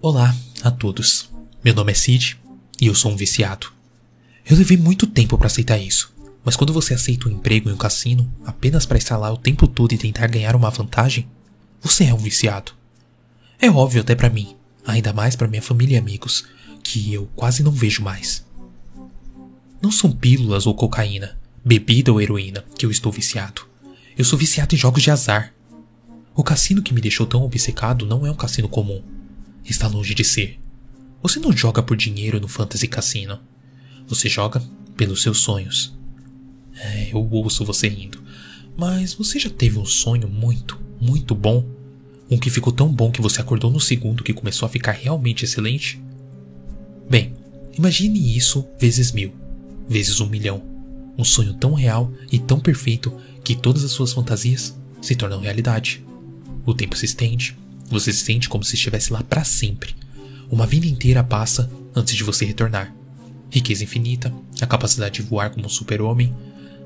Olá a todos. Meu nome é Sid e eu sou um viciado. Eu levei muito tempo para aceitar isso, mas quando você aceita um emprego em um cassino apenas para estar lá o tempo todo e tentar ganhar uma vantagem, você é um viciado. É óbvio até para mim, ainda mais para minha família e amigos, que eu quase não vejo mais. Não são pílulas ou cocaína, bebida ou heroína que eu estou viciado. Eu sou viciado em jogos de azar. O cassino que me deixou tão obcecado não é um cassino comum. Está longe de ser. Você não joga por dinheiro no Fantasy Cassino. Você joga pelos seus sonhos. É, eu ouço você rindo. Mas você já teve um sonho muito, muito bom? Um que ficou tão bom que você acordou no segundo que começou a ficar realmente excelente? Bem, imagine isso vezes mil, vezes um milhão. Um sonho tão real e tão perfeito que todas as suas fantasias se tornam realidade. O tempo se estende, você se sente como se estivesse lá para sempre. Uma vida inteira passa antes de você retornar. Riqueza infinita, a capacidade de voar como um super-homem.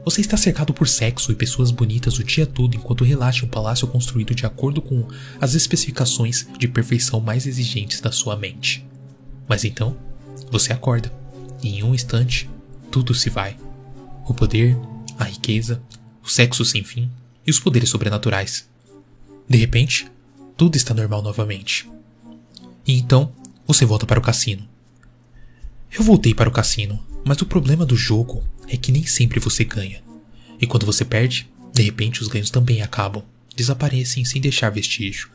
Você está cercado por sexo e pessoas bonitas o dia todo enquanto relaxa um palácio construído de acordo com as especificações de perfeição mais exigentes da sua mente. Mas então, você acorda, e em um instante, tudo se vai. O poder, a riqueza, o sexo sem fim e os poderes sobrenaturais. De repente, tudo está normal novamente. E então, você volta para o cassino. Eu voltei para o cassino, mas o problema do jogo é que nem sempre você ganha. E quando você perde, de repente os ganhos também acabam, desaparecem sem deixar vestígio.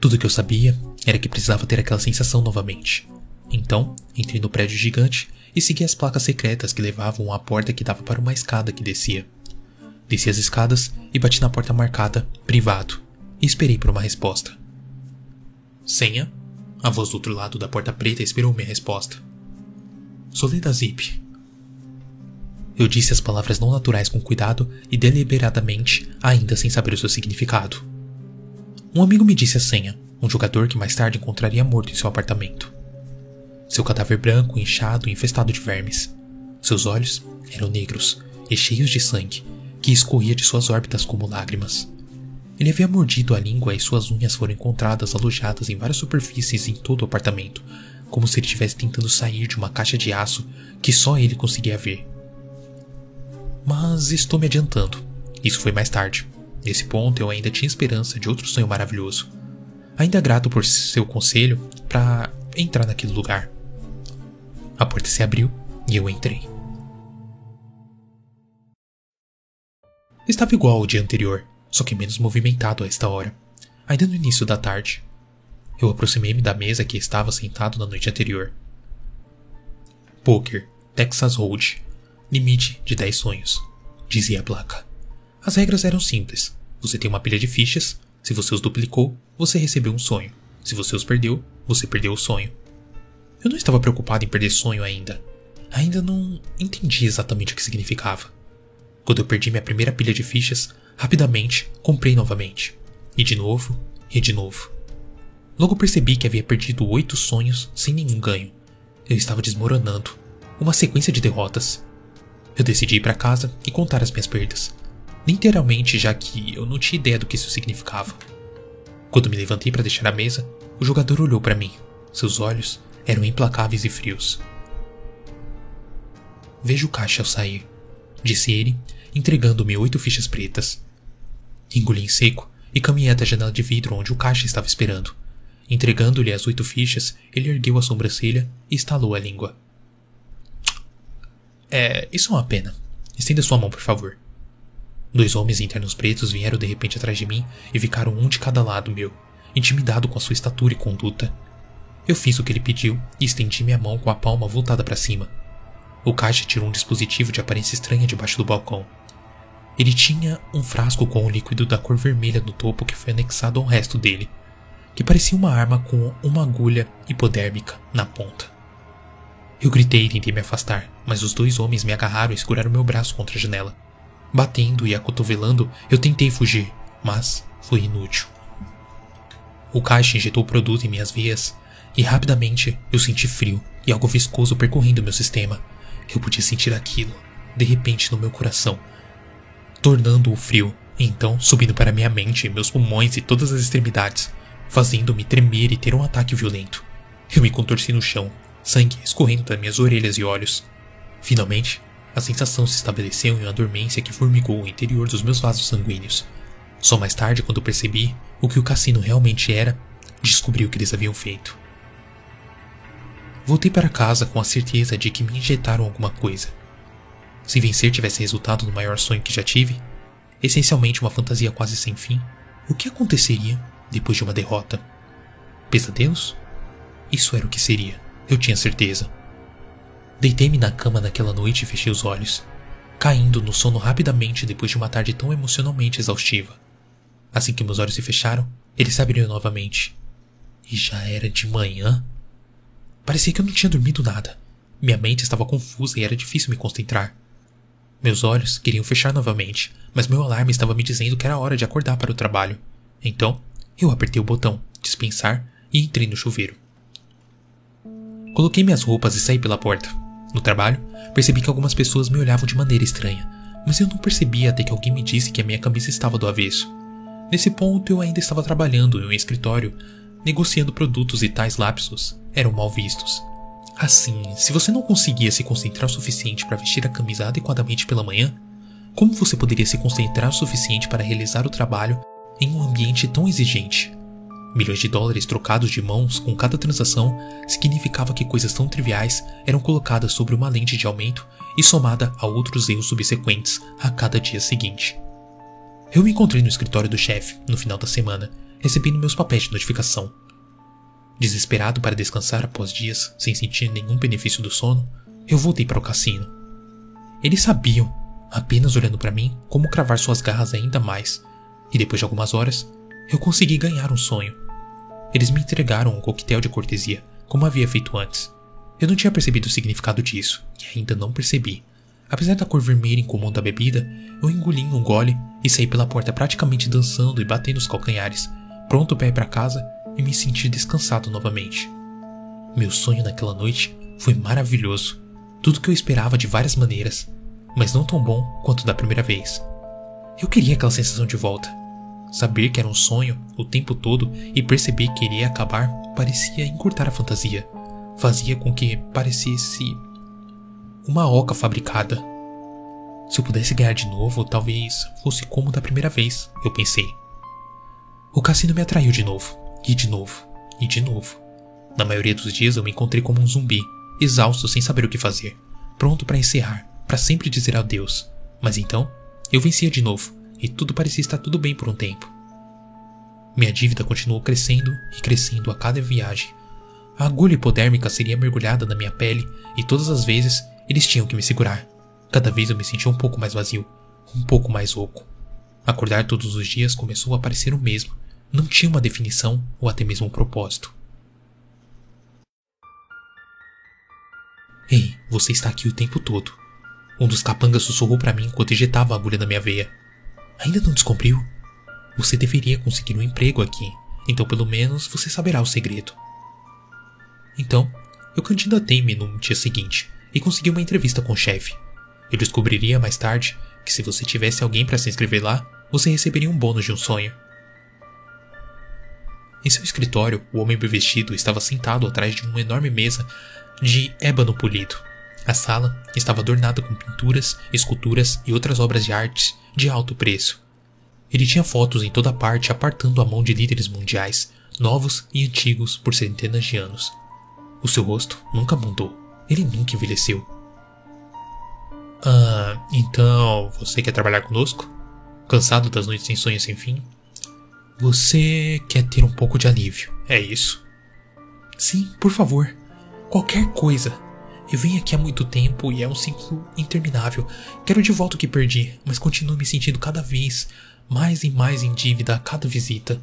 Tudo que eu sabia era que precisava ter aquela sensação novamente. Então, entrei no prédio gigante e segui as placas secretas que levavam à porta que dava para uma escada que descia. Desci as escadas e bati na porta marcada privado e esperei por uma resposta. Senha? A voz do outro lado da porta preta esperou minha resposta. Soleda Zip. Eu disse as palavras não naturais com cuidado e deliberadamente, ainda sem saber o seu significado. Um amigo me disse a senha, um jogador que mais tarde encontraria morto em seu apartamento. Seu cadáver branco, inchado e infestado de vermes. Seus olhos eram negros e cheios de sangue que escorria de suas órbitas como lágrimas. Ele havia mordido a língua e suas unhas foram encontradas alojadas em várias superfícies em todo o apartamento, como se ele estivesse tentando sair de uma caixa de aço que só ele conseguia ver. Mas estou me adiantando. Isso foi mais tarde. Nesse ponto eu ainda tinha esperança de outro sonho maravilhoso. Ainda grato por seu conselho para entrar naquele lugar. A porta se abriu e eu entrei. Estava igual ao dia anterior só que menos movimentado a esta hora, ainda no início da tarde. Eu aproximei-me da mesa que estava sentado na noite anterior. Poker, Texas Hold, limite de 10 sonhos, dizia a placa. As regras eram simples. Você tem uma pilha de fichas, se você os duplicou, você recebeu um sonho. Se você os perdeu, você perdeu o sonho. Eu não estava preocupado em perder sonho ainda. Ainda não entendi exatamente o que significava. Quando eu perdi minha primeira pilha de fichas, Rapidamente, comprei novamente. E de novo, e de novo. Logo percebi que havia perdido oito sonhos sem nenhum ganho. Eu estava desmoronando. Uma sequência de derrotas. Eu decidi ir para casa e contar as minhas perdas. Literalmente, já que eu não tinha ideia do que isso significava. Quando me levantei para deixar a mesa, o jogador olhou para mim. Seus olhos eram implacáveis e frios. Vejo o caixa ao sair, disse ele, entregando-me oito fichas pretas. Engoli em seco e caminhei até a janela de vidro onde o caixa estava esperando. Entregando-lhe as oito fichas, ele ergueu a sobrancelha e estalou a língua. É, isso é uma pena. Estenda sua mão, por favor. Dois homens em ternos pretos vieram de repente atrás de mim e ficaram um de cada lado meu, intimidado com a sua estatura e conduta. Eu fiz o que ele pediu e estendi minha mão com a palma voltada para cima. O caixa tirou um dispositivo de aparência estranha debaixo do balcão. Ele tinha um frasco com um líquido da cor vermelha no topo que foi anexado ao resto dele, que parecia uma arma com uma agulha hipodérmica na ponta. Eu gritei e tentei me afastar, mas os dois homens me agarraram e seguraram meu braço contra a janela. Batendo e acotovelando, eu tentei fugir, mas foi inútil. O caixa injetou o produto em minhas veias e rapidamente eu senti frio e algo viscoso percorrendo meu sistema. Eu podia sentir aquilo, de repente, no meu coração, tornando-o frio, e então subindo para minha mente, meus pulmões e todas as extremidades, fazendo-me tremer e ter um ataque violento. Eu me contorci no chão, sangue escorrendo das minhas orelhas e olhos. Finalmente, a sensação se estabeleceu em uma dormência que formigou o interior dos meus vasos sanguíneos. Só mais tarde, quando percebi o que o cassino realmente era, descobri o que eles haviam feito. Voltei para casa com a certeza de que me injetaram alguma coisa. Se vencer tivesse resultado no maior sonho que já tive, essencialmente uma fantasia quase sem fim, o que aconteceria depois de uma derrota? Pesadelos? Isso era o que seria, eu tinha certeza. Deitei-me na cama naquela noite e fechei os olhos, caindo no sono rapidamente depois de uma tarde tão emocionalmente exaustiva. Assim que meus olhos se fecharam, eles se abriram novamente. E já era de manhã? Parecia que eu não tinha dormido nada. Minha mente estava confusa e era difícil me concentrar. Meus olhos queriam fechar novamente, mas meu alarme estava me dizendo que era hora de acordar para o trabalho. Então, eu apertei o botão dispensar e entrei no chuveiro. Coloquei minhas roupas e saí pela porta. No trabalho, percebi que algumas pessoas me olhavam de maneira estranha, mas eu não percebia até que alguém me disse que a minha camisa estava do avesso. Nesse ponto, eu ainda estava trabalhando em um escritório, negociando produtos e tais lapsos eram mal vistos. Assim, se você não conseguia se concentrar o suficiente para vestir a camisa adequadamente pela manhã, como você poderia se concentrar o suficiente para realizar o trabalho em um ambiente tão exigente? Milhões de dólares trocados de mãos com cada transação significava que coisas tão triviais eram colocadas sobre uma lente de aumento e somada a outros erros subsequentes a cada dia seguinte. Eu me encontrei no escritório do chefe no final da semana, recebendo meus papéis de notificação. Desesperado para descansar após dias sem sentir nenhum benefício do sono, eu voltei para o cassino. Eles sabiam, apenas olhando para mim, como cravar suas garras ainda mais, e depois de algumas horas, eu consegui ganhar um sonho. Eles me entregaram um coquetel de cortesia, como havia feito antes. Eu não tinha percebido o significado disso, e ainda não percebi. Apesar da cor vermelha incomum da bebida, eu engoli um gole e saí pela porta praticamente dançando e batendo os calcanhares, pronto para ir para casa e me sentir descansado novamente. Meu sonho naquela noite foi maravilhoso, tudo que eu esperava de várias maneiras, mas não tão bom quanto da primeira vez. Eu queria aquela sensação de volta. Saber que era um sonho o tempo todo e perceber que iria acabar parecia encurtar a fantasia. Fazia com que parecesse uma oca fabricada. Se eu pudesse ganhar de novo, talvez fosse como da primeira vez, eu pensei. O cassino me atraiu de novo. E de novo, e de novo. Na maioria dos dias eu me encontrei como um zumbi, exausto sem saber o que fazer, pronto para encerrar, para sempre dizer adeus. Mas então, eu vencia de novo, e tudo parecia estar tudo bem por um tempo. Minha dívida continuou crescendo e crescendo a cada viagem. A agulha hipodérmica seria mergulhada na minha pele e todas as vezes eles tinham que me segurar. Cada vez eu me sentia um pouco mais vazio, um pouco mais oco. Acordar todos os dias começou a parecer o mesmo, não tinha uma definição ou até mesmo um propósito. Ei, você está aqui o tempo todo. Um dos capangas sussurrou para mim enquanto injetava a agulha na minha veia. Ainda não descobriu? Você deveria conseguir um emprego aqui, então pelo menos você saberá o segredo. Então, eu candidatei-me no dia seguinte e consegui uma entrevista com o chefe. Eu descobriria mais tarde que se você tivesse alguém para se inscrever lá, você receberia um bônus de um sonho. Em seu escritório, o homem bem vestido estava sentado atrás de uma enorme mesa de ébano polido. A sala estava adornada com pinturas, esculturas e outras obras de arte de alto preço. Ele tinha fotos em toda parte apartando a mão de líderes mundiais, novos e antigos por centenas de anos. O seu rosto nunca mudou. Ele nunca envelheceu. Ah, então você quer trabalhar conosco? Cansado das noites sem sonhos sem fim? Você quer ter um pouco de alívio, é isso? Sim, por favor. Qualquer coisa. Eu venho aqui há muito tempo e é um ciclo interminável. Quero de volta o que perdi, mas continuo me sentindo cada vez mais e mais em dívida a cada visita.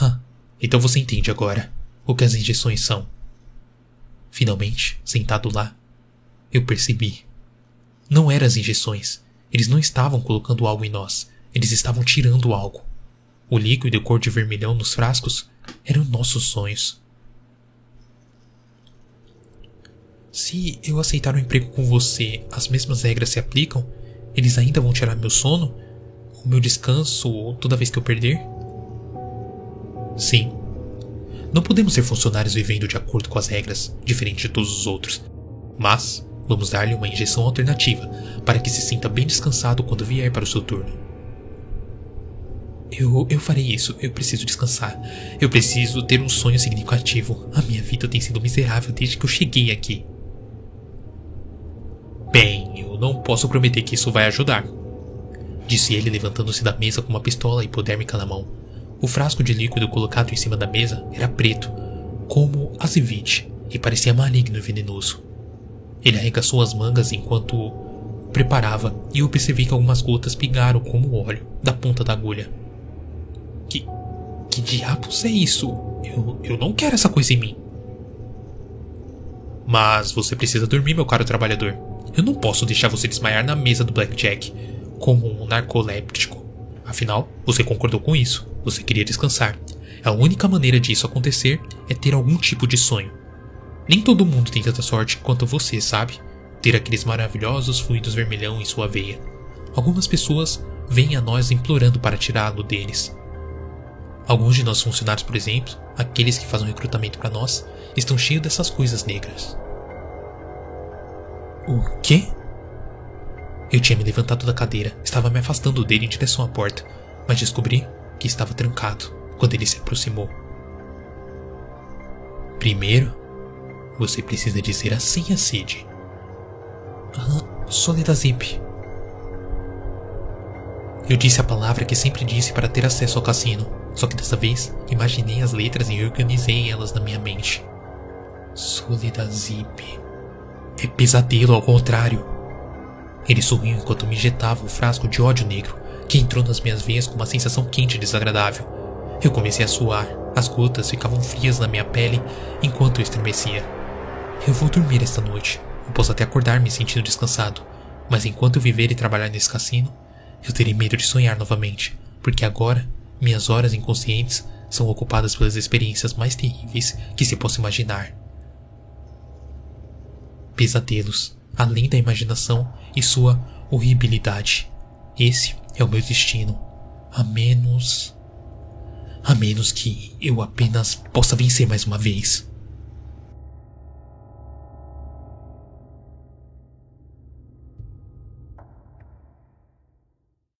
Hã, então você entende agora o que as injeções são. Finalmente, sentado lá, eu percebi. Não eram as injeções. Eles não estavam colocando algo em nós. Eles estavam tirando algo. O líquido cor de vermelhão nos frascos eram nossos sonhos. Se eu aceitar um emprego com você, as mesmas regras se aplicam? Eles ainda vão tirar meu sono? O meu descanso toda vez que eu perder? Sim. Não podemos ser funcionários vivendo de acordo com as regras, diferente de todos os outros. Mas vamos dar-lhe uma injeção alternativa para que se sinta bem descansado quando vier para o seu turno. Eu, eu farei isso. Eu preciso descansar. Eu preciso ter um sonho significativo. A minha vida tem sido miserável desde que eu cheguei aqui. Bem, eu não posso prometer que isso vai ajudar. Disse ele levantando-se da mesa com uma pistola hipodérmica na mão. O frasco de líquido colocado em cima da mesa era preto, como azevite, e parecia maligno e venenoso. Ele arregaçou as mangas enquanto preparava e eu percebi que algumas gotas pingaram como óleo da ponta da agulha. Que. Que diabos é isso? Eu, eu não quero essa coisa em mim. Mas você precisa dormir, meu caro trabalhador. Eu não posso deixar você desmaiar na mesa do Blackjack como um narcoléptico. Afinal, você concordou com isso. Você queria descansar. A única maneira disso acontecer é ter algum tipo de sonho. Nem todo mundo tem tanta sorte quanto você, sabe? Ter aqueles maravilhosos fluidos vermelhão em sua veia. Algumas pessoas vêm a nós implorando para tirá-lo deles. Alguns de nossos funcionários, por exemplo, aqueles que fazem recrutamento para nós, estão cheios dessas coisas negras. O quê? Eu tinha me levantado da cadeira, estava me afastando dele em direção à porta, mas descobri que estava trancado quando ele se aproximou. Primeiro, você precisa dizer a Sid. Ah, Soledazip. Eu disse a palavra que sempre disse para ter acesso ao cassino, só que dessa vez imaginei as letras e organizei elas na minha mente. Soledazip. É pesadelo ao contrário. Ele sorriu enquanto me injetava o frasco de ódio negro, que entrou nas minhas veias com uma sensação quente e desagradável. Eu comecei a suar, as gotas ficavam frias na minha pele enquanto eu estremecia. Eu vou dormir esta noite. Eu posso até acordar me sentindo descansado, mas enquanto eu viver e trabalhar nesse cassino, eu terei medo de sonhar novamente, porque agora minhas horas inconscientes são ocupadas pelas experiências mais terríveis que se possa imaginar. Pesadelos, além da imaginação e sua horribilidade. Esse é o meu destino. A menos. A menos que eu apenas possa vencer mais uma vez.